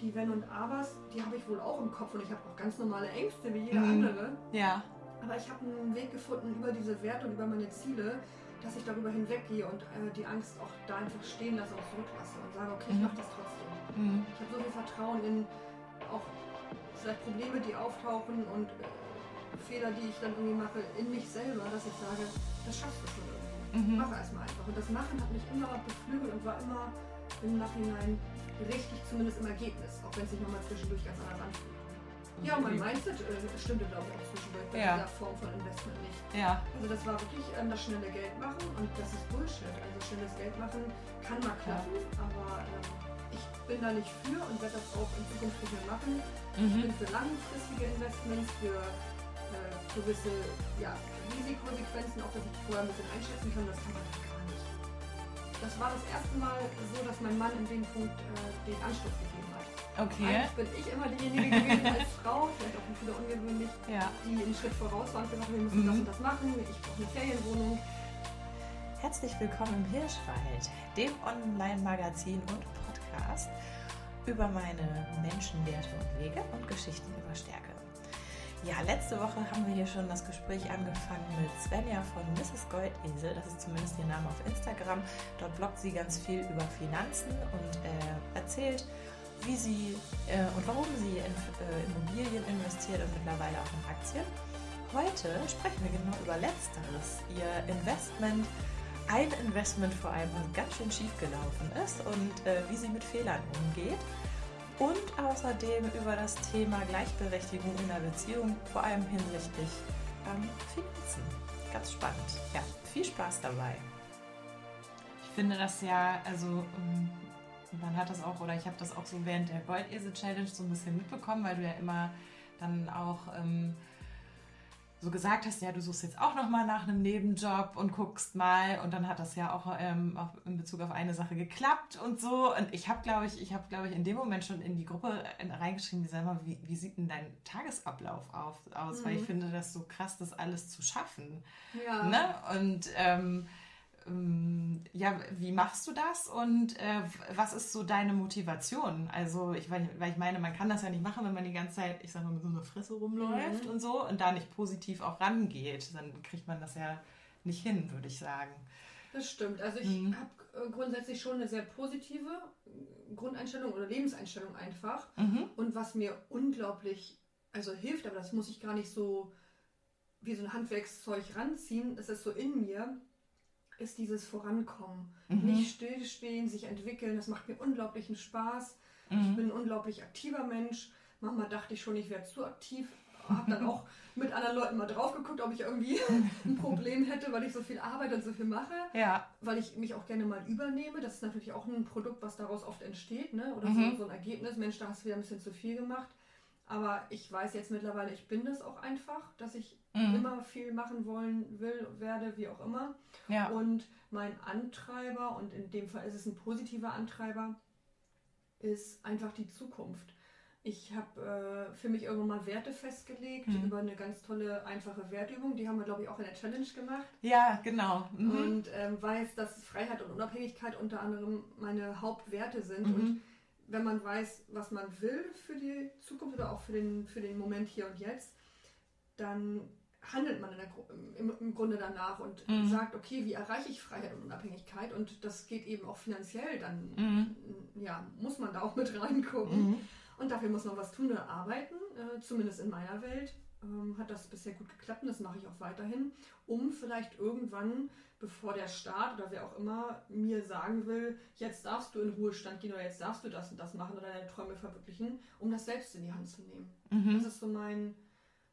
die Wenn und Abers, die habe ich wohl auch im Kopf und ich habe auch ganz normale Ängste wie jeder Mhm. andere. Ja. Aber ich habe einen Weg gefunden über diese Werte und über meine Ziele, dass ich darüber hinweggehe und äh, die Angst auch da einfach stehen lasse und zurücklasse und sage, okay, ich Mhm. mache das trotzdem. Mhm. Ich habe so viel Vertrauen in auch vielleicht Probleme, die auftauchen und äh, Fehler, die ich dann irgendwie mache, in mich selber, dass ich sage, das schaffst du schon irgendwie. Mhm. Mach erstmal einfach. Und das Machen hat mich immer beflügelt und war immer im Nachhinein richtig, zumindest im Ergebnis, auch wenn es sich nochmal zwischendurch ganz anders anfühlt. Ja, und mein Mindset äh, stimmte, glaube ich, auch zwischendurch bei Ja. dieser Form von Investment nicht. Ja. Also das war wirklich ähm, das schnelle Geld machen und das ist Bullshit. Also schnelles Geld machen kann mal klappen, aber ähm, ich bin da nicht für und werde das auch in Zukunft nicht mehr machen. Ich Mhm. bin für langfristige Investments, für äh, gewisse ja, Risikosequenzen, auch dass ich vorher ein bisschen einschätzen kann, das kann man. Das war das erste Mal so, dass mein Mann in dem Punkt äh, den Anstoß gegeben hat. Okay. Eigentlich bin ich immer diejenige gewesen als Frau, vielleicht auch wieder ungewöhnlich, Ja. die einen Schritt voraus war und gesagt hat, wir müssen Mhm. das und das machen, ich brauche eine Ferienwohnung. Herzlich willkommen im Hirschwald, dem Online-Magazin und Podcast über meine Menschenwerte und Wege und Geschichten über Stärke. Ja, letzte Woche haben wir hier schon das Gespräch angefangen mit Svenja von Mrs. Goldesel. Das ist zumindest ihr Name auf Instagram. Dort bloggt sie ganz viel über Finanzen und äh, erzählt, wie sie äh, und warum sie in äh, Immobilien investiert und mittlerweile auch in Aktien. Heute sprechen wir genau über Letzteres, ihr Investment, ein Investment vor allem, was ganz schön schief gelaufen ist und äh, wie sie mit Fehlern umgeht. Und außerdem über das Thema Gleichberechtigung in der Beziehung, vor allem hinsichtlich ähm, Finanzen. Ganz spannend. Ja, viel Spaß dabei. Ich finde das ja, also ähm, man hat das auch, oder ich habe das auch so während der Goldesel Challenge so ein bisschen mitbekommen, weil du ja immer dann auch ähm, so gesagt hast, ja, du suchst jetzt auch noch mal nach einem Nebenjob und guckst mal. Und dann hat das ja auch, ähm, auch in Bezug auf eine Sache geklappt und so. Und ich habe, glaube ich, ich habe, glaube ich, in dem Moment schon in die Gruppe äh, reingeschrieben, sag mal, wie, wie sieht denn dein Tagesablauf auf, aus, weil ich finde das so krass, das alles zu schaffen, Ja. ne? Und ähm, ja, wie machst du das und äh, was ist so deine Motivation? Also ich, weil, weil ich meine, man kann das ja nicht machen, wenn man die ganze Zeit, ich sag mal, mit so einer Fresse rumläuft und so und da nicht positiv auch rangeht. Dann kriegt man das ja nicht hin, würde ich sagen. Das stimmt. Also ich Mhm. habe äh, grundsätzlich schon eine sehr positive Grundeinstellung oder Lebenseinstellung einfach. Mhm. Und was mir unglaublich, also hilft, aber das muss ich gar nicht so wie so ein Handwerkszeug ranziehen, das ist so in mir, ist dieses Vorankommen. Mhm. Nicht stillstehen, sich entwickeln, das macht mir unglaublichen Spaß. Ich Mhm. bin ein unglaublich aktiver Mensch. Manchmal dachte ich schon, ich wäre zu aktiv. Habe dann auch mit anderen Leuten mal drauf geguckt, ob ich irgendwie ein Problem hätte, weil ich so viel arbeite und so viel mache Ja. weil ich mich auch gerne mal übernehme. Das ist natürlich auch ein Produkt, was daraus oft entsteht, ne? Oder Mhm. so, so ein Ergebnis. Mensch, da hast du wieder ein bisschen zu viel gemacht. Aber ich weiß jetzt mittlerweile, ich bin das auch einfach, dass ich Mhm. immer viel machen wollen will, werde, wie auch immer. Ja. Und mein Antreiber, und in dem Fall ist es ein positiver Antreiber, ist einfach die Zukunft. Ich habe äh, für mich irgendwann mal Werte festgelegt Mhm. über eine ganz tolle, einfache Wertübung. Die haben wir, glaube ich, auch in der Challenge gemacht. Ja, genau. Mhm. Und ähm, weiß, dass Freiheit und Unabhängigkeit unter anderem meine Hauptwerte sind. Mhm. Und wenn man weiß, was man will für die Zukunft oder auch für den, für den Moment hier und jetzt, dann handelt man der, im, im Grunde danach und Mhm. sagt, okay, wie erreiche ich Freiheit und Unabhängigkeit? Und das geht eben auch finanziell. Dann Mhm. ja, muss man da auch mit reingucken. Mhm. Und dafür muss man was tun oder arbeiten, äh, zumindest in meiner Welt. Ähm, hat das bisher gut geklappt und das mache ich auch weiterhin, um vielleicht irgendwann, bevor der Staat oder wer auch immer mir sagen will, jetzt darfst du in Ruhestand gehen oder jetzt darfst du das und das machen oder deine Träume verwirklichen, um das selbst in die Hand zu nehmen. Mhm. Das ist so mein,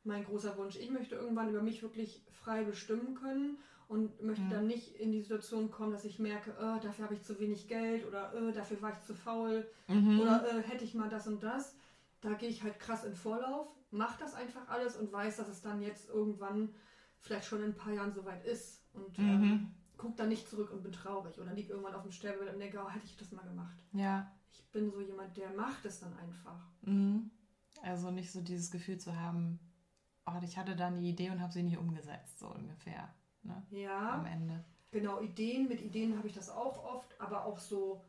mein großer Wunsch. Ich möchte irgendwann über mich wirklich frei bestimmen können und möchte Mhm. dann nicht in die Situation kommen, dass ich merke, äh, dafür habe ich zu wenig Geld oder äh, dafür war ich zu faul Mhm. oder äh, hätte ich mal das und das. Da gehe ich halt krass in Vorlauf, mache das einfach alles und weiß, dass es dann jetzt irgendwann vielleicht schon in ein paar Jahren soweit ist. Und ähm, Mhm. guck dann nicht zurück und bin traurig oder lieg irgendwann auf dem Sterbebett und denke, oh, hätte ich das mal gemacht. Ja. Ich bin so jemand, der macht es dann einfach. Mhm. Also nicht so dieses Gefühl zu haben, oh, ich hatte da eine Idee und habe sie nicht umgesetzt, so ungefähr. Ne? Ja. Am Ende. Genau, Ideen, mit Ideen habe ich das auch oft, aber auch so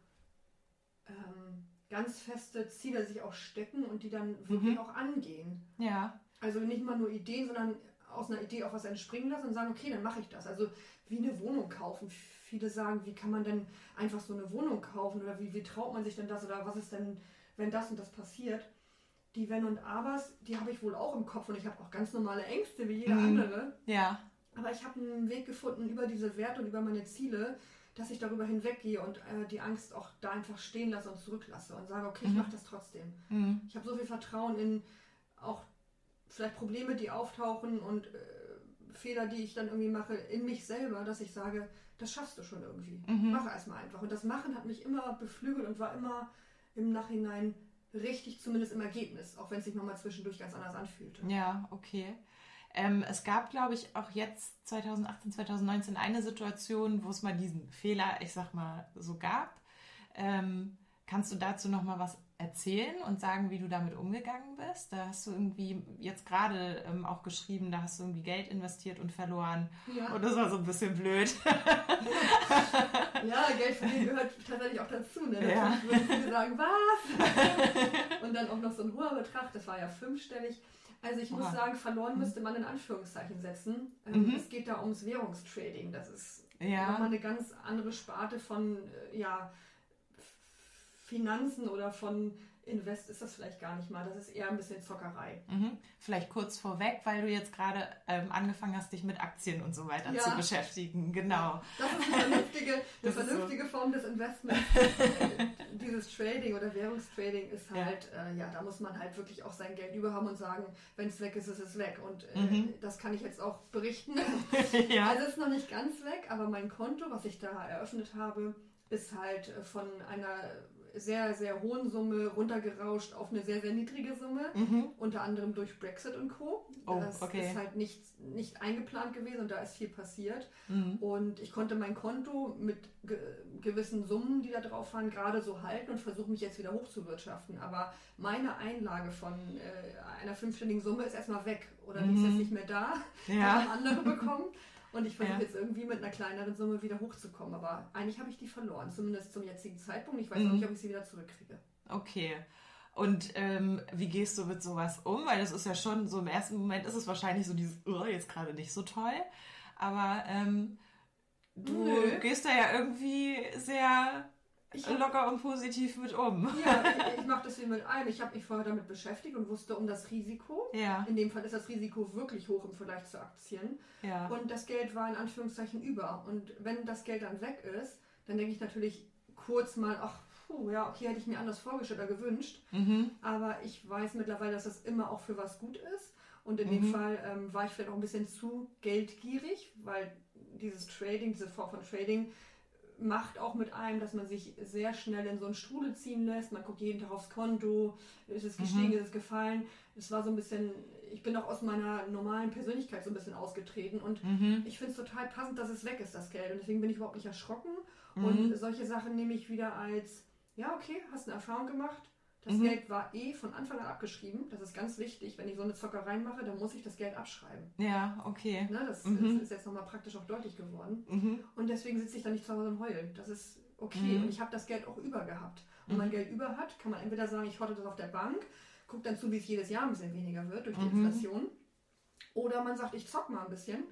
ähm, ganz feste Ziele sich auch stecken und die dann wirklich mhm. auch angehen. Ja. Also nicht mal nur Ideen, sondern aus einer Idee auch was entspringen lassen und sagen, okay, dann mache ich das. Also wie eine Wohnung kaufen. Viele sagen, wie kann man denn einfach so eine Wohnung kaufen oder wie, wie traut man sich denn das oder was ist denn, wenn das und das passiert? Die Wenn und Abers, die habe ich wohl auch im Kopf und ich habe auch ganz normale Ängste wie jeder mhm. andere. Ja. Aber ich habe einen Weg gefunden über diese Werte und über meine Ziele, dass ich darüber hinweggehe und äh, die Angst auch da einfach stehen lasse und zurücklasse und sage, okay, ich mhm. mache das trotzdem. Mhm. Ich habe so viel Vertrauen in auch vielleicht Probleme, die auftauchen und äh, Fehler, die ich dann irgendwie mache, in mich selber, dass ich sage, das schaffst du schon irgendwie. Mhm. Mach erstmal einfach. Und das Machen hat mich immer beflügelt und war immer im Nachhinein richtig, zumindest im Ergebnis, auch wenn es sich nochmal zwischendurch ganz anders anfühlte. Ja, okay. Ähm, es gab, glaube ich, auch jetzt 2018, 2019 eine Situation, wo es mal diesen Fehler, ich sag mal, so gab. Ähm, kannst du dazu noch mal was erzählen und sagen, wie du damit umgegangen bist? Da hast du irgendwie jetzt gerade ähm, auch geschrieben, da hast du irgendwie Geld investiert und verloren. Ja. Und das war so ein bisschen blöd. ja, Geld verdienen gehört tatsächlich auch dazu. Ne? Ja. Würden viele sagen, was? und dann auch noch so ein hoher Betrag, das war ja fünfstellig. Also ich Oha. muss sagen, verloren mhm. müsste man in Anführungszeichen setzen. Ähm, mhm. Es geht da ums Währungstrading. Das ist ja. nochmal eine ganz andere Sparte von, äh, ja, Finanzen oder von Invest ist das vielleicht gar nicht mal. Das ist eher ein bisschen Zockerei. Mhm. Vielleicht kurz vorweg, weil du jetzt gerade ähm, angefangen hast, dich mit Aktien und so weiter ja. zu beschäftigen. Genau. Das ist eine vernünftige, eine vernünftige so. Form des Investments. Dieses Trading oder Währungstrading ist halt, ja. Äh, ja. da muss man halt wirklich auch sein Geld über haben und sagen, wenn es weg ist, ist es weg. Und äh, mhm. das kann ich jetzt auch berichten. ja. Also es ist noch nicht ganz weg, aber mein Konto, was ich da eröffnet habe, ist halt von einer sehr, sehr hohen Summe runtergerauscht auf eine sehr, sehr niedrige Summe. Mhm. Unter anderem durch Brexit und Co. Oh, das okay. ist halt nicht, nicht eingeplant gewesen und da ist viel passiert. Mhm. Und ich konnte mein Konto mit ge gewissen Summen, die da drauf waren, gerade so halten und versuche mich jetzt wieder hochzuwirtschaften. Aber meine Einlage von äh, einer fünfstelligen Summe ist erstmal weg oder mhm. die ist jetzt nicht mehr da. Ja. haben andere bekommen. Und ich versuche ja. jetzt irgendwie mit einer kleineren Summe wieder hochzukommen. Aber eigentlich habe ich die verloren, zumindest zum jetzigen Zeitpunkt. Ich weiß mhm. auch nicht, ob ich sie wieder zurückkriege. Okay. Und ähm, wie gehst du mit sowas um? Weil das ist ja schon, so im ersten Moment ist es wahrscheinlich so dieses, oh, jetzt gerade nicht so toll. Aber ähm, du Nö. gehst da ja irgendwie sehr ich locker und positiv mit um. Ja, ich, ich mache das hier mit ein. Ich habe mich vorher damit beschäftigt und wusste um das Risiko. Ja. In dem Fall ist das Risiko wirklich hoch im Vergleich zu Aktien. Ja. Und das Geld war in Anführungszeichen über. Und wenn das Geld dann weg ist, dann denke ich natürlich kurz mal, ach, puh, ja, okay, hätte ich mir anders vorgestellt oder gewünscht. Mhm. Aber ich weiß mittlerweile, dass das immer auch für was gut ist. Und in mhm. dem Fall ähm, war ich vielleicht auch ein bisschen zu geldgierig, weil dieses Trading, diese Form von Trading, macht auch mit einem, dass man sich sehr schnell in so einen Strudel ziehen lässt. Man guckt jeden Tag aufs Konto, ist es gestiegen, mhm. ist es gefallen. Es war so ein bisschen, ich bin auch aus meiner normalen Persönlichkeit so ein bisschen ausgetreten und mhm. ich finde es total passend, dass es weg ist, das Geld. Und deswegen bin ich überhaupt nicht erschrocken. Mhm. Und solche Sachen nehme ich wieder als, ja, okay, hast eine Erfahrung gemacht, das mhm. Geld war eh von Anfang an abgeschrieben. Das ist ganz wichtig. Wenn ich so eine Zockerei mache, dann muss ich das Geld abschreiben. Ja, okay. Ne, das, mhm. das, ist jetzt nochmal praktisch auch deutlich geworden. Mhm. Und deswegen sitze ich da nicht zu Hause und heule. Das ist okay. Mhm. Und ich habe das Geld auch über gehabt. Und wenn man mhm. Geld über hat, kann man entweder sagen, ich horte das auf der Bank, guckt dann zu, wie es jedes Jahr ein bisschen weniger wird durch die mhm. Inflation. Oder man sagt, ich zock mal ein bisschen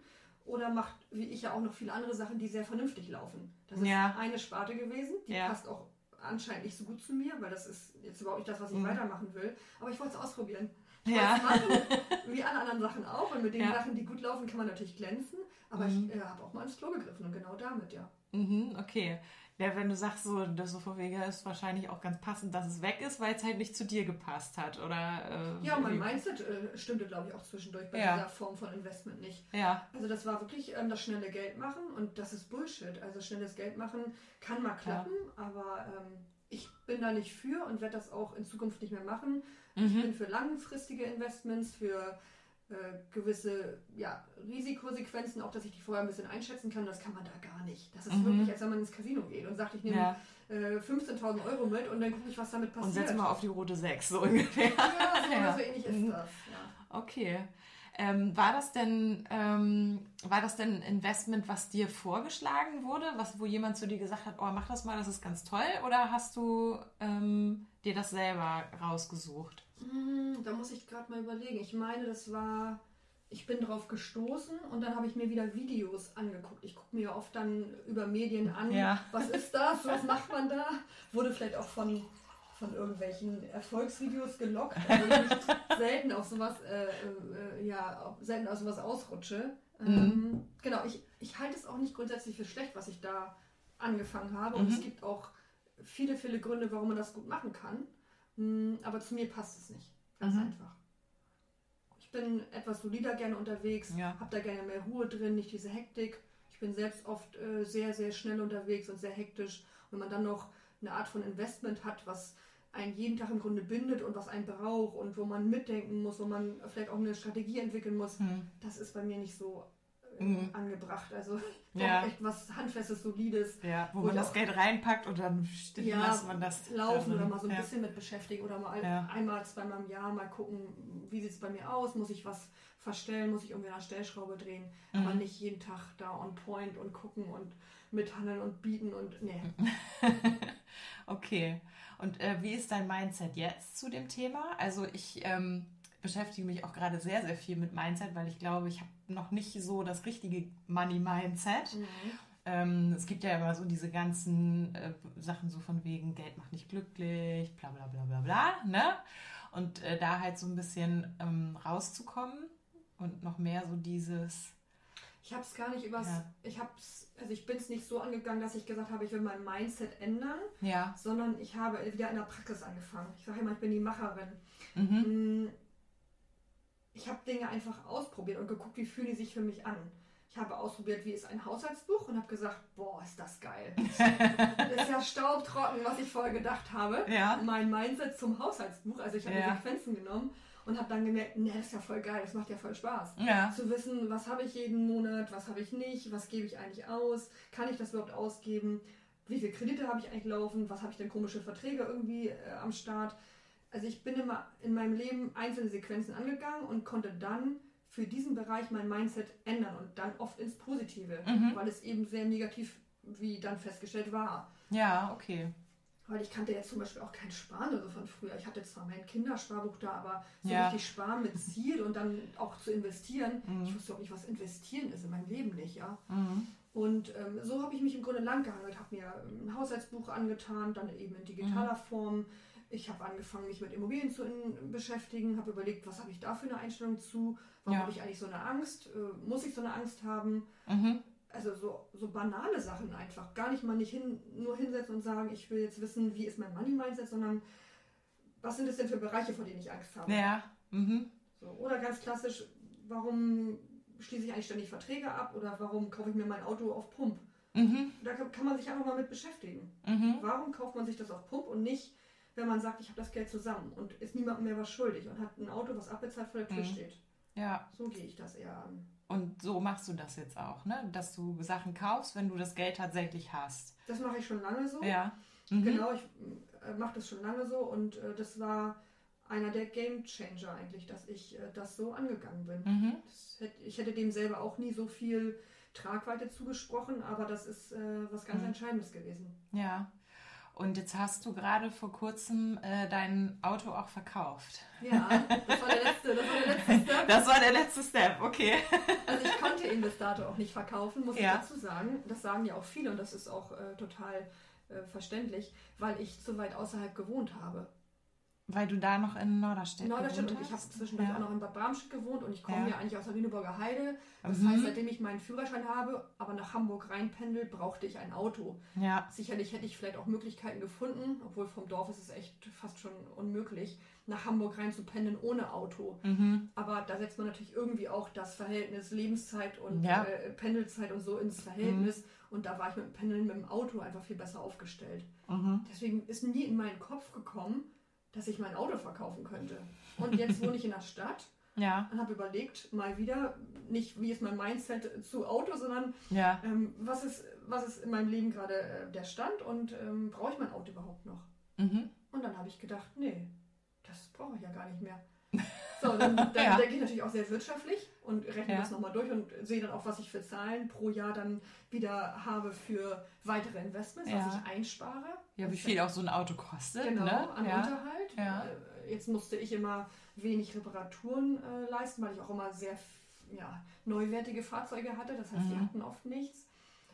oder macht, wie ich ja auch noch viele andere Sachen, die sehr vernünftig laufen. Das ist ja. eine Sparte gewesen, die ja. passt auch anscheinend nicht so gut zu mir, weil das ist jetzt überhaupt nicht das, was ich mhm. weitermachen will. Aber ich wollte es ausprobieren. Ich ja. machen, wie alle anderen Sachen auch. Und mit den ja. Sachen, die gut laufen, kann man natürlich glänzen. Aber mhm. ich äh, habe auch mal ins Klo gegriffen und genau damit, ja. Mhm, okay. Ja, wenn du sagst, so, das so von wegen ist wahrscheinlich auch ganz passend, dass es weg ist, weil es halt nicht zu dir gepasst hat, oder? Äh, ja, mein Mindset äh, stimmte, glaube ich, auch zwischendurch bei ja. dieser Form von Investment nicht. Ja. Also das war wirklich ähm, das schnelle Geld machen und das ist Bullshit. Also schnelles Geld machen kann mal klappen, ja. aber ähm, ich bin da nicht für und werde das auch in Zukunft nicht mehr machen. Mhm. Ich bin für langfristige Investments, für äh, gewisse ja, Risikosequenzen, auch dass ich die vorher ein bisschen einschätzen kann. Das kann man da gar nicht. Das ist mhm. wirklich, als wenn man ins Casino geht und sagt, ich nehme ja. äh, 15.000 Euro mit und dann gucke ich, was damit passiert. Und setze mal auf die rote 6, so ungefähr. Ja, so, ja. so ähnlich ist mhm. das. Ja. Okay. Ähm, war das denn ähm, war das denn ein Investment, was dir vorgeschlagen wurde, was wo jemand zu dir gesagt hat, oh mach das mal, das ist ganz toll, oder hast du ähm, dir das selber rausgesucht? Hm, da muss ich gerade mal überlegen. Ich meine, das war ich bin drauf gestoßen und dann habe ich mir wieder Videos angeguckt. Ich gucke mir oft dann über Medien an, ja. was ist das, was macht man da? Wurde vielleicht auch von von irgendwelchen Erfolgsvideos gelockt, also ich selten auf sowas, äh, äh, ja, selten auf sowas ausrutsche. Mhm. Ähm, genau, ich, ich halte es auch nicht grundsätzlich für schlecht, was ich da angefangen habe. Und mhm. es gibt auch viele, viele Gründe, warum man das gut machen kann. Mhm, aber zu mir passt es nicht. Ganz mhm. einfach. Ich bin etwas solider gerne unterwegs, ja. habe da gerne mehr Ruhe drin, nicht diese Hektik. Ich bin selbst oft äh, sehr, sehr schnell unterwegs und sehr hektisch. Wenn man dann noch eine Art von Investment hat, was einen jeden Tag im Grunde bindet und was einen braucht und wo man mitdenken muss, wo man vielleicht auch eine Strategie entwickeln muss, hm. das ist bei mir nicht so mhm. angebracht. Also ja. echt was Handfestes, Solides. Ja, wo, wo man das Geld reinpackt und dann ja, lässt man das laufen oder mal so ein ja. bisschen mit beschäftigen oder mal ja. einmal, zweimal im Jahr mal gucken, wie sieht es bei mir aus, muss ich was verstellen, muss ich irgendwie eine Stellschraube drehen, mhm. aber nicht jeden Tag da on point und gucken und mithandeln und bieten und nee. okay. Und äh, wie ist dein Mindset jetzt zu dem Thema? Also ich ähm, beschäftige mich auch gerade sehr, sehr viel mit Mindset, weil ich glaube, ich habe noch nicht so das richtige Money-Mindset. Mhm. Ähm, es gibt ja immer so diese ganzen äh, Sachen so von wegen, Geld macht nicht glücklich, bla bla bla bla bla, ne? Und äh, da halt so ein bisschen ähm, rauszukommen und noch mehr so dieses ich habe es gar nicht übers. Ja. Ich hab's, also ich bin es nicht so angegangen, dass ich gesagt habe, ich will mein Mindset ändern, ja. sondern ich habe wieder in der Praxis angefangen. Ich sage immer, ich bin die Macherin. Mhm. Ich habe Dinge einfach ausprobiert und geguckt, wie fühlen die sich für mich an. Ich habe ausprobiert, wie ist ein Haushaltsbuch und habe gesagt, boah, ist das geil. das ist ja staubtrocken, was ich vorher gedacht habe. Ja. Mein Mindset zum Haushaltsbuch, also ich habe ja. Sequenzen genommen und habe dann gemerkt, ne, das ist ja voll geil, das macht ja voll Spaß. Ja. Zu wissen, was habe ich jeden Monat, was habe ich nicht, was gebe ich eigentlich aus, kann ich das überhaupt ausgeben, wie viele Kredite habe ich eigentlich laufen, was habe ich denn komische Verträge irgendwie äh, am Start. Also ich bin immer in meinem Leben einzelne Sequenzen angegangen und konnte dann für diesen Bereich mein Mindset ändern und dann oft ins Positive, mhm. weil es eben sehr negativ, wie dann festgestellt war. Ja, okay. Weil ich kannte jetzt zum Beispiel auch kein Sparen oder so von früher. Ich hatte zwar mein Kindersparbuch da, aber so ja. richtig sparen mit Ziel und dann auch zu investieren. Mhm. Ich wusste auch nicht, was investieren ist in meinem Leben nicht, ja. Mhm. Und ähm, so habe ich mich im Grunde lang gehangelt, habe mir ein Haushaltsbuch angetan, dann eben in digitaler mhm. Form. Ich habe angefangen, mich mit Immobilien zu beschäftigen, habe überlegt, was habe ich da für eine Einstellung zu, warum ja. habe ich eigentlich so eine Angst, äh, muss ich so eine Angst haben? Mhm also so, so banale Sachen einfach. Gar nicht mal nicht hin, nur hinsetzen und sagen, ich will jetzt wissen, wie ist mein Money-Mindset, sondern was sind es denn für Bereiche, vor denen ich Angst habe. Ja. Mhm. So, oder ganz klassisch, warum schließe ich eigentlich ständig Verträge ab oder warum kaufe ich mir mein Auto auf Pump? Mhm. Da kann man sich einfach mal mit beschäftigen. Mhm. Warum kauft man sich das auf Pump und nicht, wenn man sagt, ich habe das Geld zusammen und ist niemandem mehr was schuldig und hat ein Auto, was abbezahlt vor der Tür mhm. steht? Ja. So gehe ich das eher an. Und so machst du das jetzt auch, ne? Dass du Sachen kaufst, wenn du das Geld tatsächlich hast. Das mache ich schon lange so. Ja. Mhm. Genau, ich äh, mache das schon lange so und äh, das war einer der Game Changer eigentlich, dass ich äh, das so angegangen bin. Mhm. Hätte, ich hätte dem selber auch nie so viel Tragweite zugesprochen, aber das ist äh, was ganz mhm. Entscheidendes gewesen. Ja. Und jetzt hast du gerade vor kurzem äh, dein Auto auch verkauft. Ja, das war der letzte, das war der letzte Step. Das war der letzte Step, okay. Also ich konnte ihn bis dato auch nicht verkaufen, muss ja. ich dazu sagen. Das sagen ja auch viele und das ist auch äh, total äh, verständlich, weil ich zu weit außerhalb gewohnt habe. Weil du da noch in Norderstedt Norderstedt und ich habe zwischendurch ja. auch noch in Bad Bramstedt gewohnt und ich komme ja. ja eigentlich aus der Lüneburger Heide. Das mhm. heißt, seitdem ich meinen Führerschein habe, aber nach Hamburg reinpendel, brauchte ich ein Auto. Ja. Sicherlich hätte ich vielleicht auch Möglichkeiten gefunden, obwohl vom Dorf ist es echt fast schon unmöglich, nach Hamburg rein zu pendeln ohne Auto. Mhm. Aber da setzt man natürlich irgendwie auch das Verhältnis Lebenszeit und ja. äh, Pendelzeit und so ins Verhältnis. Mhm. Und da war ich mit dem Pendeln mit dem Auto einfach viel besser aufgestellt. Mhm. Deswegen ist nie in meinen Kopf gekommen, dass ich mein Auto verkaufen könnte. Und jetzt wohne ich in der Stadt ja. und habe überlegt, mal wieder, nicht wie ist mein Mindset zu Auto, sondern ja. ähm, was, ist, was ist in meinem Leben gerade äh, der Stand und ähm, brauche ich mein Auto überhaupt noch? Mhm. Und dann habe ich gedacht, nee, das brauche ich ja gar nicht mehr. So, dann, dann ja. denke ich natürlich auch sehr wirtschaftlich und rechne ja. das nochmal durch und sehe dann auch, was ich für Zahlen pro Jahr dann wieder habe für weitere Investments, ja. was ich einspare. Ja, wie viel auch so ein Auto kostet. Genau, ne? an Unterhalt. Äh, jetzt musste ich immer wenig Reparaturen äh, leisten, weil ich auch immer sehr ja, neuwertige Fahrzeuge hatte. Das heißt, mhm. die hatten oft nichts.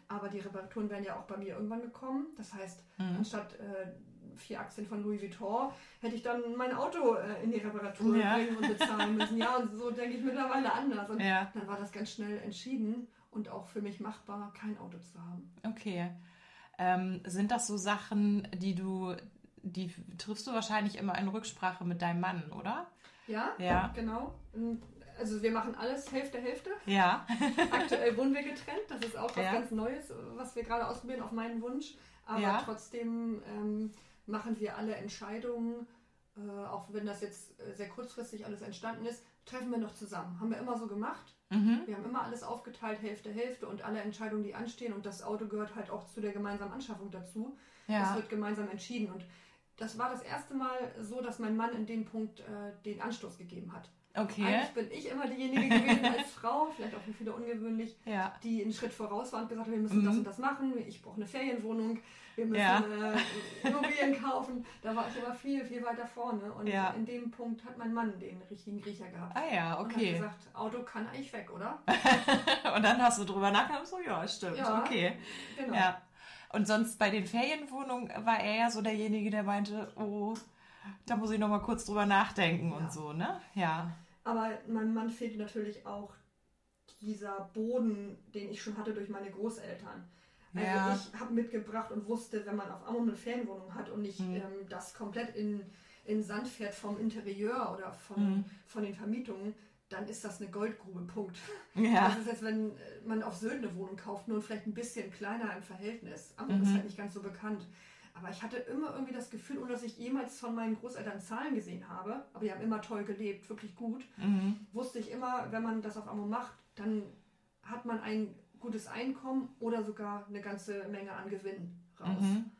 Aber die Reparaturen wären ja auch bei mir irgendwann gekommen. Das heißt, mhm. anstatt äh, vier Aktien von Louis Vuitton, hätte ich dann mein Auto äh, in die Reparatur ja. bringen und bezahlen müssen. Ja, und so denke ich mittlerweile anders. Und ja. dann war das ganz schnell entschieden und auch für mich machbar, kein Auto zu haben. Okay. Ähm, sind das so Sachen, die du, die triffst du wahrscheinlich immer in Rücksprache mit deinem Mann, oder? Ja, ja. genau. Also wir machen alles Hälfte, Hälfte. Ja. Aktuell wohnen wir getrennt. Das ist auch was ja. ganz Neues, was wir gerade ausprobieren auf meinen Wunsch. Aber ja. trotzdem ähm, machen wir alle Entscheidungen, äh, auch wenn das jetzt äh, sehr kurzfristig alles entstanden ist, treffen wir noch zusammen. Haben wir immer so gemacht. Mhm. Wir haben immer alles aufgeteilt, Hälfte, Hälfte und alle Entscheidungen, die anstehen. Und das Auto gehört halt auch zu der gemeinsamen Anschaffung dazu. Ja. Das wird gemeinsam entschieden. Und das war das erste Mal so, dass mein Mann in dem Punkt äh, den Anstoß gegeben hat. Okay. Eigentlich bin ich immer diejenige gewesen als Frau, vielleicht auch für viele ungewöhnlich, ja. die einen Schritt voraus war und gesagt hat, wir müssen mhm. das und das machen, ich brauche eine Ferienwohnung, wir müssen ja. äh, Immobilien kaufen. Da war ich immer viel, viel weiter vorne. Und ja. in dem Punkt hat mein Mann den richtigen Griecher gehabt. Ah ja, okay. Und hat gesagt, Auto kann eigentlich weg, oder? und dann hast du drüber nachgedacht, so ja, stimmt, ja, okay. Genau. Ja. Und sonst bei den Ferienwohnungen war er ja so derjenige, der meinte, oh, da muss ich noch mal kurz drüber nachdenken und so, ne? Ja. Aber meinem Mann fehlt natürlich auch dieser Boden, den ich schon hatte durch meine Großeltern. Also ja. ich habe mitgebracht und wusste, wenn man auf Amrum eine Ferienwohnung hat und nicht mhm. ähm, das komplett in, in Sand fährt vom Interieur oder von, mhm. von den Vermietungen, dann ist das eine Goldgrube, Punkt. Ja. Das ist jetzt, wenn äh, man auf Sylt eine Wohnung kauft, nur vielleicht ein bisschen kleiner im Verhältnis. Amrum mhm. ist halt nicht ganz so bekannt. Aber ich hatte immer irgendwie das Gefühl, ohne dass ich jemals von meinen Großeltern Zahlen gesehen habe, aber die haben immer toll gelebt, wirklich gut, mhm. wusste ich immer, wenn man das auf Amrum macht, dann hat man ein gutes Einkommen oder sogar eine ganze Menge an Gewinn raus. Mhm.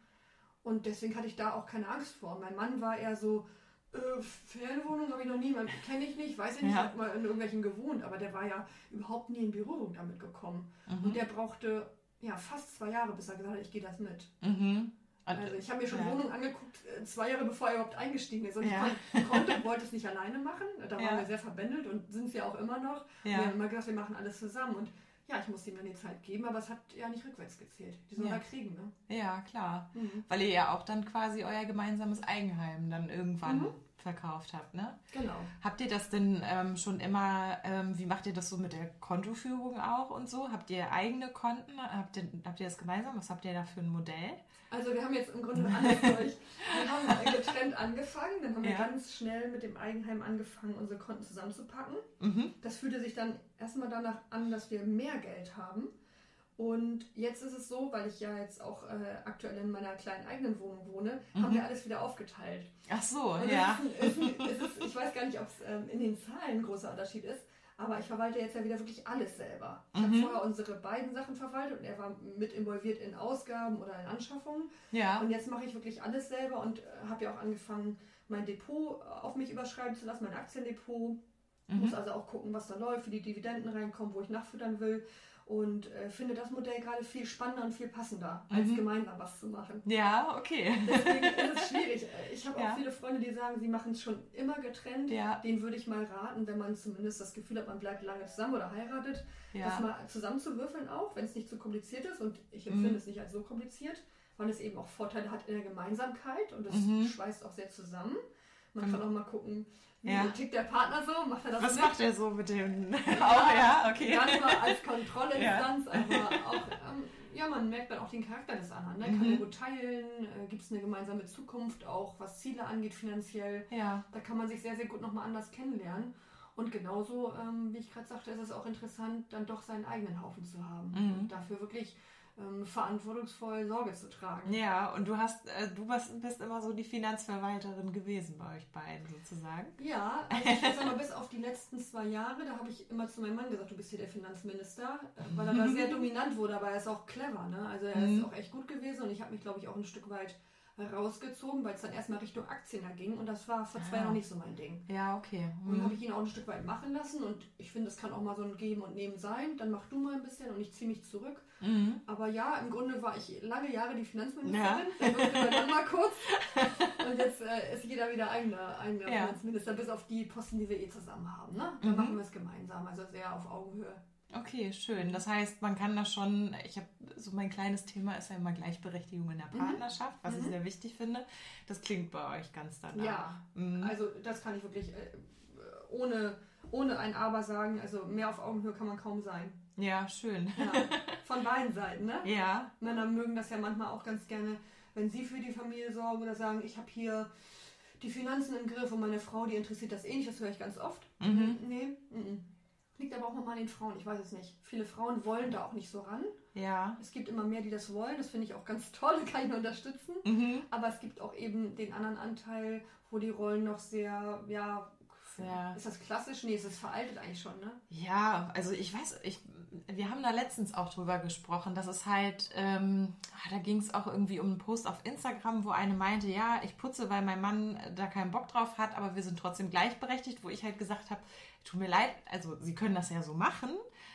Und deswegen hatte ich da auch keine Angst vor. Mein Mann war eher so, äh, Ferienwohnung habe ich noch nie, kenne ich nicht, weiß ich nicht, ja. hat mal in irgendwelchen gewohnt, aber der war ja überhaupt nie in Berührung damit gekommen. Mhm. Und der brauchte ja fast zwei Jahre, bis er gesagt hat, ich gehe das mit. Mhm. Also ich habe mir schon ja. Wohnungen angeguckt, äh, zwei Jahre bevor er überhaupt eingestiegen ist. Und ja. ich konnte und wollte es nicht alleine machen. Da waren wir sehr verbändelt und sind wir auch immer noch. Wir haben immer gesagt, wir machen alles zusammen. Und ja, ich musste ihm dann die Zeit geben, aber es hat ja nicht rückwärts gezählt. Die sollen ja. da kriegen, ne? Ja, klar. Mhm. Weil ihr ja auch dann quasi euer gemeinsames Eigenheim dann irgendwann mhm. Verkauft habt, ne? Genau. Habt ihr das denn ähm, schon immer, ähm, wie macht ihr das so mit der Kontoführung auch und so? Habt ihr eigene Konten? Habt ihr, habt ihr das gemeinsam? Was habt ihr da für ein Modell? Also wir haben jetzt im Grunde alles durch. Wir haben getrennt angefangen, dann haben ja. wir ganz schnell mit dem Eigenheim angefangen, unsere Konten zusammenzupacken. Mhm. Das fühlte sich dann erstmal danach an, dass wir mehr Geld haben. Und jetzt ist es so, weil ich ja jetzt auch äh, aktuell in meiner kleinen eigenen Wohnung wohne, mhm. haben wir alles wieder aufgeteilt. Ach so, Und ja. Ist ein, ist ein, ist, ich weiß gar nicht, ob es ähm, in den Zahlen ein großer Unterschied ist, aber ich verwalte jetzt ja wieder wirklich alles selber. Ich mhm. habe vorher unsere beiden Sachen verwaltet und er war mit involviert in Ausgaben oder in Anschaffungen. Ja. Und jetzt mache ich wirklich alles selber und äh, habe ja auch angefangen, mein Depot auf mich überschreiben zu lassen, mein Aktiendepot. Mhm. Muss also auch gucken, was da läuft, wie die Dividenden reinkommen, wo ich nachfüttern will und äh, finde das Modell gerade viel spannender und viel passender, als mhm. gemeinsam was zu machen. Ja, okay. Deswegen ist es schwierig. Ich habe ja. auch viele Freunde, die sagen, sie machen es schon immer getrennt. Ja. Den würde ich mal raten, wenn man zumindest das Gefühl hat, man bleibt lange zusammen oder heiratet, ja. das mal zusammenzuwürfeln auch, wenn es nicht zu kompliziert ist. Und ich empfinde mhm. es nicht als so kompliziert, weil es eben auch Vorteile hat in der Gemeinsamkeit und es mhm. schweißt auch sehr zusamähm. Man kann auch mal gucken, ja. tickt der Partner so, macht er das Was mit? macht er so mit dem? auch, ja, okay. Gar nicht mal als Kontrollinstanz, ja. aber auch, ähm, ja, man merkt dann auch den Charakter des anderen. Ne? Kann mhm. er gut teilen? Äh, Gibt es eine gemeinsame Zukunft, auch was Ziele angeht finanziell? Ja. Da kann man sich sehr, sehr gut nochmal anders kennenlernen. Und genauso, ähm, wie ich gerade sagte, ist es auch interessant, dann doch seinen eigenen Haufen zu haben. Mhm. Und dafür wirklich ähm, verantwortungsvoll Sorge zu tragen. Ja, und du hast, äh, du bist, bist, immer so die Finanzverwalterin gewesen bei euch beiden sozusagen. Ja, also ich sag mal, bis auf die letzten zwei Jahre, da habe ich immer zu meinem Mann gesagt, du bist hier der Finanzminister, äh, weil er da sehr dominant wurde, aber er ist auch clever, ne? Also er ist mhm. auch echt gut gewesen und ich habe mich, glaube ich, auch ein Stück weit rausgezogen, weil es dann erstmal Richtung Aktien da ging und das war vor zwei Jahren noch nicht so mein Ding. Ja, okay. Und Mhm. habe ich ihn auch ein Stück weit machen lassen und ich finde, das kann auch mal so ein Geben und Nehmen sein. Dann mach du mal ein bisschen und ich ziehe mich zurück. Mhm. Aber ja, im Grunde war ich lange Jahre die Finanzministerin, dann durfte man dann mal kurz. Und jetzt äh, ist jeder wieder eigener, eigener Ja. Finanzminister, bis auf die Posten, die wir eh zusammen haben. Ne? Da Mhm. machen wir es gemeinsam, also sehr auf Augenhöhe. Okay, schön. Das heißt, man kann da schon, ich habe so mein kleines Thema ist ja immer Gleichberechtigung in der Mhm. Partnerschaft, was ich Mhm. sehr wichtig finde. Das klingt bei euch ganz danach. Ja, Mhm. also das kann ich wirklich äh, ohne, ohne ein Aber sagen. Also mehr auf Augenhöhe kann man kaum sein. ja, schön. Ja. Von beiden Seiten, ne? Ja, Männer mögen das ja manchmal auch ganz gerne, wenn sie für die Familie sorgen oder sagen, ich habe hier die Finanzen im Griff und meine Frau, die interessiert das eh nicht, das höre ich ganz oft. Mhm. Nee, mhm. Liegt aber auch nochmal an den Frauen, ich weiß es nicht. Viele Frauen wollen da auch nicht so ran. ja. Es gibt immer mehr, die das wollen, das finde ich auch ganz toll, das kann ich nur unterstützen. Mhm. Aber es gibt auch eben den anderen Anteil, wo die Rollen noch sehr, ja, Sehr- ist das klassisch? Nee, es ist veraltet eigentlich schon, ne? Ja, also ich weiß, ich, wir haben da letztens auch drüber gesprochen, dass es halt, ähm, ah, da ging es auch irgendwie um einen Post auf Instagram, wo eine meinte, ja, ich putze, weil mein Mann da keinen Bock drauf hat, aber wir sind trotzdem gleichberechtigt, wo ich halt gesagt habe, tut mir leid, also sie können das ja so machen.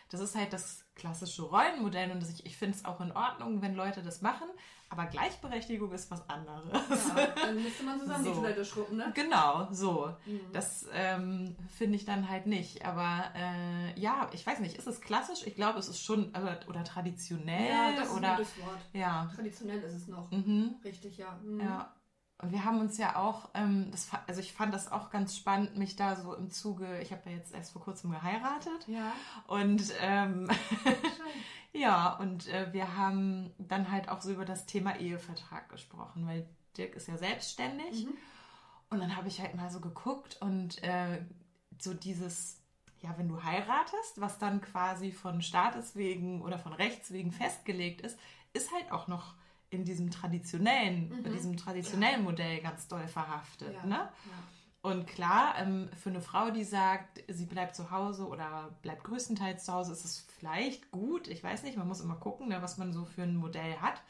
Das ist halt das klassische Rollenmodell und ich, ich finde es auch in Ordnung, wenn Leute das machen, aber Gleichberechtigung ist was anderes. Ja, dann müsste man zusammen So. die Toilette schrubben, ne? Genau, so. Mhm. Das ähm, finde ich dann halt nicht. Aber äh, ja, ich weiß nicht, ist es klassisch? Ich glaube, es ist schon oder, oder traditionell Ja, das ist oder ein gutes Wort. ja. Traditionell ist es noch. Mhm. Richtig, ja. Mhm. Ja. Und wir haben uns ja auch, ähm, das, also ich fand das auch ganz spannend, mich da so im Zuge, ich habe ja jetzt erst vor kurzem geheiratet. Ja, und ähm, ja, und äh, wir haben dann halt auch so über das Thema Ehevertrag gesprochen, weil Dirk ist ja selbstständig. Mhm. Und dann habe ich halt mal so geguckt und äh, so dieses, ja, wenn du heiratest, was dann quasi von Staates wegen oder von Rechts wegen festgelegt ist, ist halt auch noch in diesem traditionellen, Mhm. in diesem traditionellen Modell ganz doll verhaftet. Ja, Ne? Und klar, ähm, für eine Frau, die sagt, sie bleibt zu Hause oder bleibt größtenteils zu Hause, ist es vielleicht gut. Ich weiß nicht, man muss immer gucken, ne, was man so für ein Modell hat.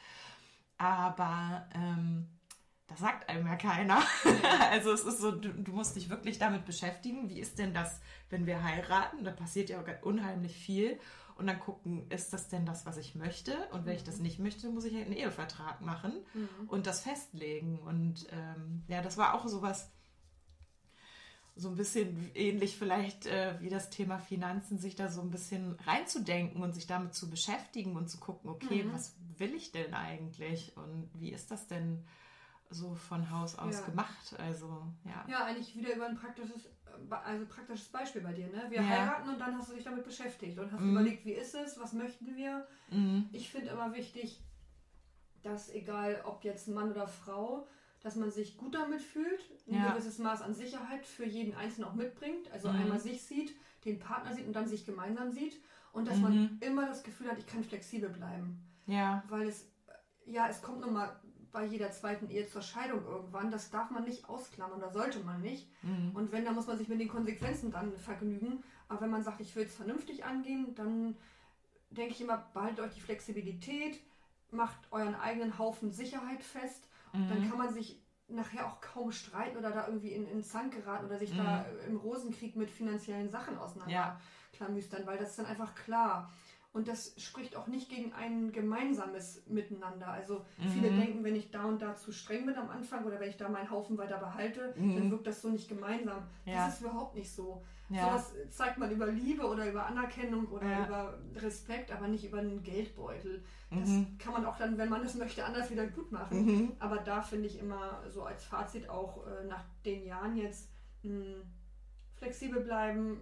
Aber ähm, das sagt einem ja keiner. also es ist so, du, du musst dich wirklich damit beschäftigen, wie ist denn das, wenn wir heiraten? Da passiert ja auch unheimlich viel. Und dann gucken, ist das denn das, was ich möchte? Und wenn ich das nicht möchte, muss ich halt einen Ehevertrag machen Mhm. und das festlegen. Und ähm, ja, das war auch sowas, so ein bisschen ähnlich vielleicht äh, wie das Thema Finanzen, sich da so ein bisschen reinzudenken und sich damit zu beschäftigen und zu gucken, okay, Mhm. was will ich denn eigentlich und wie ist das denn so von Haus aus Ja. gemacht? Also, ja. Ja, eigentlich wieder über ein praktisches, also praktisches Beispiel bei dir. Ne? Wir Ja. heiraten und dann hast du dich damit beschäftigt und hast Mhm. überlegt, wie ist es, was möchten wir. Mhm. Ich finde immer wichtig, dass egal ob jetzt Mann oder Frau, dass man sich gut damit fühlt, ein Ja. gewisses Maß an Sicherheit für jeden Einzelnen auch mitbringt. Also Mhm. einmal sich sieht, den Partner sieht und dann sich gemeinsam sieht. Und dass Mhm. man immer das Gefühl hat, ich kann flexibel bleiben. Ja. Weil es, ja, es kommt nun mal bei jeder zweiten Ehe zur Scheidung irgendwann. Das darf man nicht ausklammern, da sollte man nicht. Mhm. Und wenn, dann muss man sich mit den Konsequenzen dann vergnügen. Aber wenn man sagt, ich will es vernünftig angehen, dann denke ich immer, behaltet euch die Flexibilität, macht euren eigenen Haufen Sicherheit fest. Dann Mhm. kann man sich nachher auch kaum streiten oder da irgendwie in, in Zank geraten oder sich Mhm. da im Rosenkrieg mit finanziellen Sachen Ja. auseinanderklamüstern, weil das ist dann einfach klar. Und das spricht auch nicht gegen ein gemeinsames Miteinander. Also viele Mhm. denken, wenn ich da und da zu streng bin am Anfang oder wenn ich da meinen Haufen weiter behalte, Mhm. dann wirkt das so nicht gemeinsam. Ja. Das ist überhaupt nicht so. Ja. Sowas zeigt man über Liebe oder über Anerkennung oder Ja. über Respekt, aber nicht über einen Geldbeutel. Das Mhm. kann man auch dann, wenn man das möchte, anders wieder gut machen. Mhm. Aber da finde ich immer so als Fazit auch äh, nach den Jahren jetzt mh, flexibel bleiben,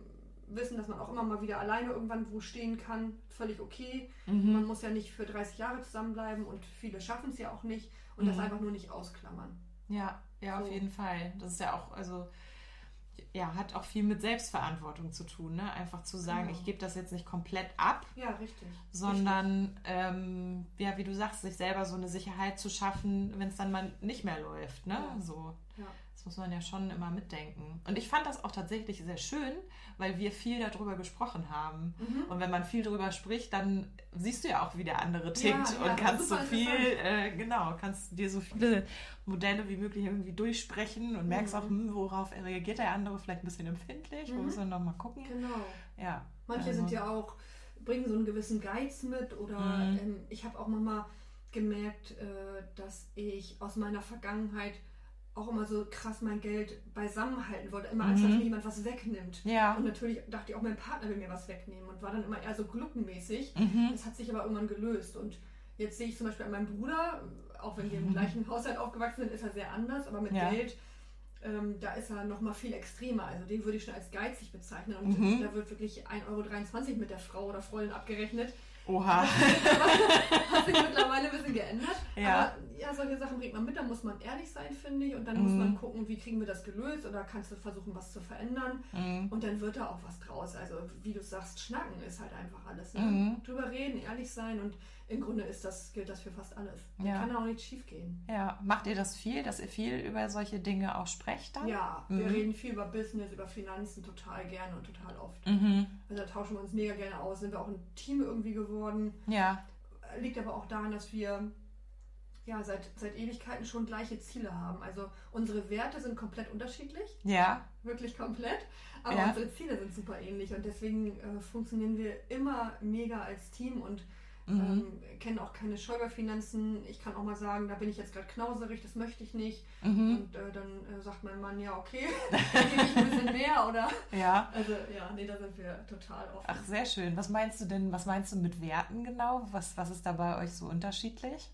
wissen, dass man auch immer mal wieder alleine irgendwann wo stehen kann, völlig okay. Man Mhm. muss ja nicht für 30 Jahre zusammenbleiben und viele schaffen es ja auch nicht und das Mhm. einfach nur nicht ausklammern. Ja, ja, auf So. jeden Fall. Das ist ja auch, also, ja, hat auch viel mit Selbstverantwortung zu tun, ne? Einfach zu sagen, Genau. ich gebe das jetzt nicht komplett ab, Ja, richtig. sondern, ähm, ja, wie du sagst, sich selber so eine Sicherheit zu schaffen, wenn es dann mal nicht mehr läuft, ne? Ja. So. Muss man ja schon immer mitdenken. Und ich fand das auch tatsächlich sehr schön, weil wir viel darüber gesprochen haben. Mhm. Und wenn man viel darüber spricht, dann siehst du ja auch, wie der andere tickt ja, und ja, kannst so viel, äh, genau, kannst dir so viele Modelle wie möglich irgendwie durchsprechen und merkst mhm. auch, hm, worauf reagiert der andere vielleicht ein bisschen empfindlich. Mhm. Wo müssen wir nochmal gucken. Genau. Ja. Manche also. sind ja auch, bringen so einen gewissen Geiz mit oder mhm. ähm, ich habe auch manchmal gemerkt, äh, dass ich aus meiner Vergangenheit auch immer so krass mein Geld beisammen halten wollte. Immer Angst, mhm. dass mir jemand was wegnimmt. Ja. Und natürlich dachte ich auch, mein Partner will mir was wegnehmen und war dann immer eher so gluckenmäßig. Mhm. Das hat sich aber irgendwann gelöst. Und jetzt sehe ich zum Beispiel an meinem Bruder, auch wenn wir im mhm. gleichen Haushalt aufgewachsen sind, ist er sehr anders, aber mit ja. Geld, ähm, da ist er noch mal viel extremer. Also den würde ich schon als geizig bezeichnen. Und mhm. da wird wirklich 1,23 Euro mit der Frau oder Freundin abgerechnet. Oha. Hat sich mittlerweile ein bisschen geändert. Ja. Aber ja, solche Sachen bringt man mit, da muss man ehrlich sein, finde ich. Und dann mhm. muss man gucken, wie kriegen wir das gelöst oder kannst du versuchen, was zu verändern. Mhm. Und dann wird da auch was draus. Also, wie du sagst, schnacken ist halt einfach alles. Ne? Mhm. Drüber reden, ehrlich sein und im Grunde ist das, gilt das für fast alles. Ja. Kann auch nicht schief gehen. Ja, macht ihr das viel, dass ihr viel über solche Dinge auch sprecht dann? Ja, wir mhm. reden viel über Business, über Finanzen total gerne und total oft. Mhm. Also da tauschen wir uns mega gerne aus. Sind wir auch ein Team irgendwie geworden. Ja. Liegt aber auch daran, dass wir ja, seit, seit Ewigkeiten schon gleiche Ziele haben. Also unsere Werte sind komplett unterschiedlich. Ja. Wirklich komplett. Aber ja. unsere Ziele sind super ähnlich und deswegen äh, funktionieren wir immer mega als Team und Mhm. Ähm, kenne auch keine Schäuberfinanzen. Ich kann auch mal sagen, da bin ich jetzt gerade knauserig, das möchte ich nicht. Mhm. Und äh, dann äh, sagt mein Mann, ja, okay, dann gebe ich ein bisschen mehr oder. Ja. Also ja, nee, da sind wir total offen. Ach, sehr schön. Was meinst du denn, was meinst du mit Werten genau? Was, was ist da bei euch so unterschiedlich?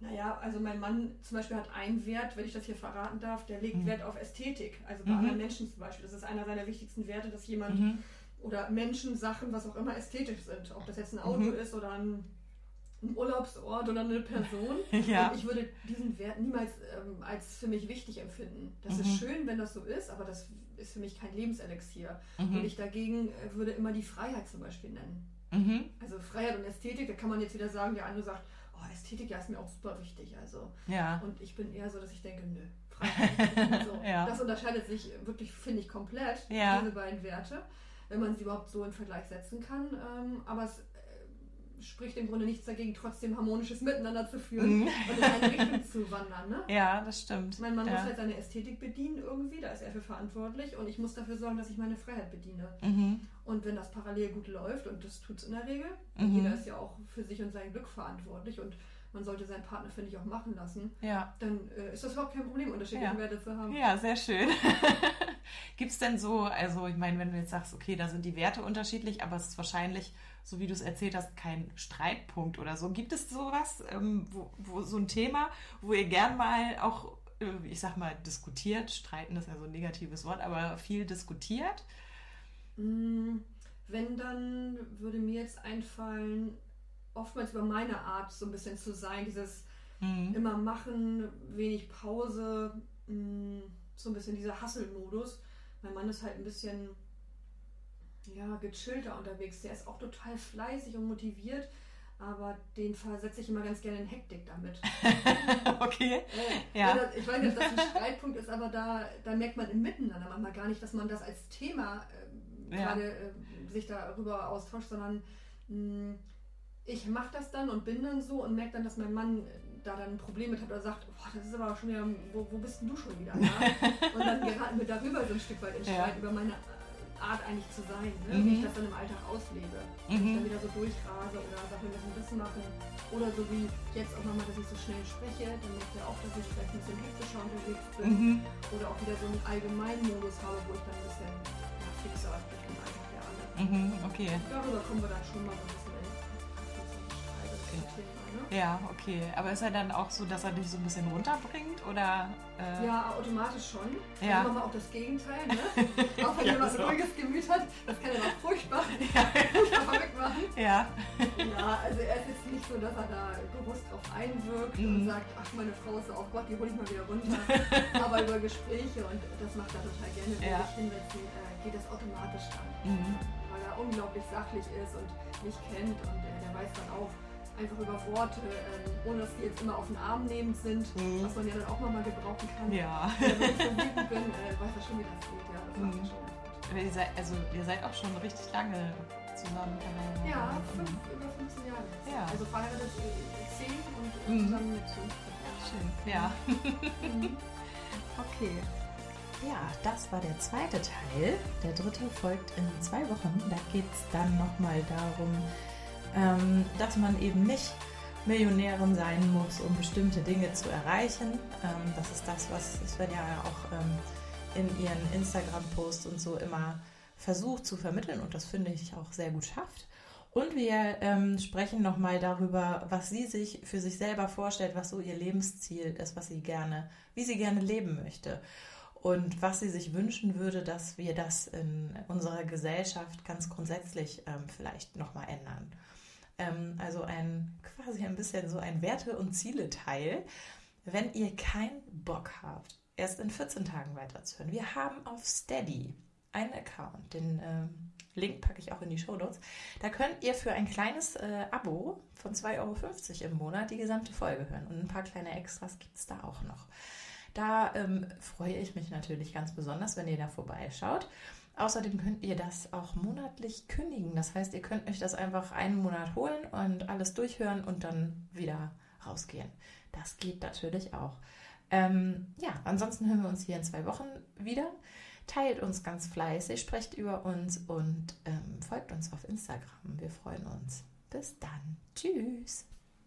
Naja, also mein Mann zum Beispiel hat einen Wert, wenn ich das hier verraten darf, der legt mhm. Wert auf Ästhetik. Also bei mhm. anderen Menschen zum Beispiel. Das ist einer seiner wichtigsten Werte, dass jemand mhm oder Menschen, Sachen, was auch immer ästhetisch sind. Ob das jetzt ein Auto mhm. ist oder ein, ein, Urlaubsort oder eine Person. ja. Und ich würde diesen Wert niemals ähm, als für mich wichtig empfinden. Das mhm. ist schön, wenn das so ist, aber das ist für mich kein Lebenselixier. Mhm. Und ich dagegen äh, würde immer die Freiheit zum Beispiel nennen. Mhm. Also Freiheit und Ästhetik, da kann man jetzt wieder sagen, der eine sagt, oh, Ästhetik, ja, ist mir auch super wichtig. Also. Ja. Und ich bin eher so, dass ich denke, nö, Freiheit. so. ja. Das unterscheidet sich wirklich, finde ich, komplett, ja. diese beiden Werte wenn man sie überhaupt so in Vergleich setzen kann. Ähm, aber es spricht im Grunde nichts dagegen, trotzdem harmonisches Miteinander zu führen mhm. und in eine Richtung zu wandern. Ne? Ja, das stimmt. Mein Mann ja. muss halt seine Ästhetik bedienen irgendwie, da ist er für verantwortlich und ich muss dafür sorgen, dass ich meine Freiheit bediene. Mhm. Und wenn das parallel gut läuft, und das tut es in der Regel, mhm. jeder ist ja auch für sich und sein Glück verantwortlich und man sollte seinen Partner, finde ich, auch machen lassen, ja. dann äh, ist das überhaupt kein Problem, unterschiedliche ja. Werte zu haben. Ja, sehr schön. Gibt es denn so, also ich meine, wenn du jetzt sagst, okay, da sind die Werte unterschiedlich, aber es ist wahrscheinlich, so wie du es erzählt hast, kein Streitpunkt oder so. Gibt es sowas, ähm, wo, wo so ein Thema, wo ihr gern mal auch, äh, ich sag mal, diskutiert, streiten ist ja so ein negatives Wort, aber viel diskutiert? Mm, wenn, dann würde mir jetzt einfallen, oftmals über meine Art so ein bisschen zu sein, dieses mhm. immer machen, wenig Pause, mh, mm, so ein bisschen dieser Hustle-Modus. Mein Mann ist halt ein bisschen ja, gechillter unterwegs. Der ist auch total fleißig und motiviert, aber den versetze ich immer ganz gerne in Hektik damit. okay. Äh, ja. Ich weiß nicht, ob das ein Streitpunkt ist, aber da, da merkt man im Miteinander manchmal gar nicht, dass man das als Thema äh, ja. gerade äh, sich darüber austauscht, sondern mh, mm, ich mache das dann und bin dann so und merke dann, dass mein Mann da dann ein Problem mit hat oder sagt, boah, das ist aber schon wieder, wo, wo bist denn du schon wieder? Und dann geraten wir darüber so ein Stück weit in Streit ja. über meine Art eigentlich zu sein, ne? mhm. wie ich das dann im Alltag auslebe. Mhm. Wenn ich dann wieder so durchrase oder sage, wir müssen das machen. Oder so wie jetzt auch nochmal, dass ich so schnell spreche, dann merkt er auch, dass ich vielleicht ein bisschen hektischer unterwegs bin. Mhm. Oder auch wieder so einen allgemeinen Modus habe, wo ich dann ein bisschen ja, fixer durch den Alltag der alle. Mhm, okay. Darüber kommen wir dann schon mal so ein bisschen ja, okay. Aber ist er dann auch so, dass er dich so ein bisschen runterbringt? Oder, äh... Ja, automatisch schon. Ja. Dann machen wir auch das Gegenteil. Ne? auch wenn ja, jemand ein ruhiges Gemüt hat, das kann er auch furchtbar, ja. furchtbar verrückt machen. Ja. ja, also er ist jetzt nicht so, dass er da bewusst drauf einwirkt mhm. und sagt, ach, meine Frau ist so, oh Gott, die hole ich mal wieder runter. Aber über Gespräche und das macht er total gerne, wenn ja. ich hinsetzen, äh, geht das automatisch an. Mhm. Weil er unglaublich sachlich ist und mich kennt und äh, der weiß dann auch, einfach über Worte, ähm, ohne dass die jetzt immer auf den Arm nehmend sind, mhm. was man ja dann auch mal gebrauchen kann. Ja. Äh, wenn ich so wütend bin, äh, weiß ich schon, wie das geht. Ja, das mhm. schon Ihr seid, also ihr seid auch schon richtig lange zusammen. Ja, fünf, über 15 Jahre. Ja. Also verheiratet 10 und mhm. zusammen mit 15. Schön, ja. Mhm. okay. Ja, das war der zweite Teil. Der dritte folgt in zwei Wochen. Da geht es dann nochmal darum, ähm, dass man eben nicht Millionärin sein muss, um bestimmte Dinge zu erreichen. Ähm, das ist das, was Svenja ja auch ähm, in ihren Instagram-Posts und so immer versucht zu vermitteln und das finde ich auch sehr gut schafft. Und wir ähm, sprechen nochmal darüber, was sie sich für sich selber vorstellt, was so ihr Lebensziel ist, was sie gerne, wie sie gerne leben möchte und was sie sich wünschen würde, dass wir das in unserer Gesellschaft ganz grundsätzlich ähm, vielleicht nochmal ändern. Ähm, also ein quasi ein bisschen so ein Werte- und Ziele-Teil. Wenn ihr keinen Bock habt, erst in 14 Tagen weiterzuhören, wir haben auf Steady einen Account, den äh, Link packe ich auch in die Show Notes. Da könnt ihr für ein kleines äh, Abo von 2,50 Euro im Monat die gesamte Folge hören. Und ein paar kleine Extras gibt es da auch noch. Da ähm, freue ich mich natürlich ganz besonders, wenn ihr da vorbeischaut. Außerdem könnt ihr das auch monatlich kündigen. Das heißt, ihr könnt euch das einfach einen Monat holen und alles durchhören und dann wieder rausgehen. Das geht natürlich auch. Ähm, ja, ansonsten hören wir uns hier in zwei Wochen wieder. Teilt uns ganz fleißig, sprecht über uns und ähm, folgt uns auf Instagram. Wir freuen uns. Bis dann. Tschüss.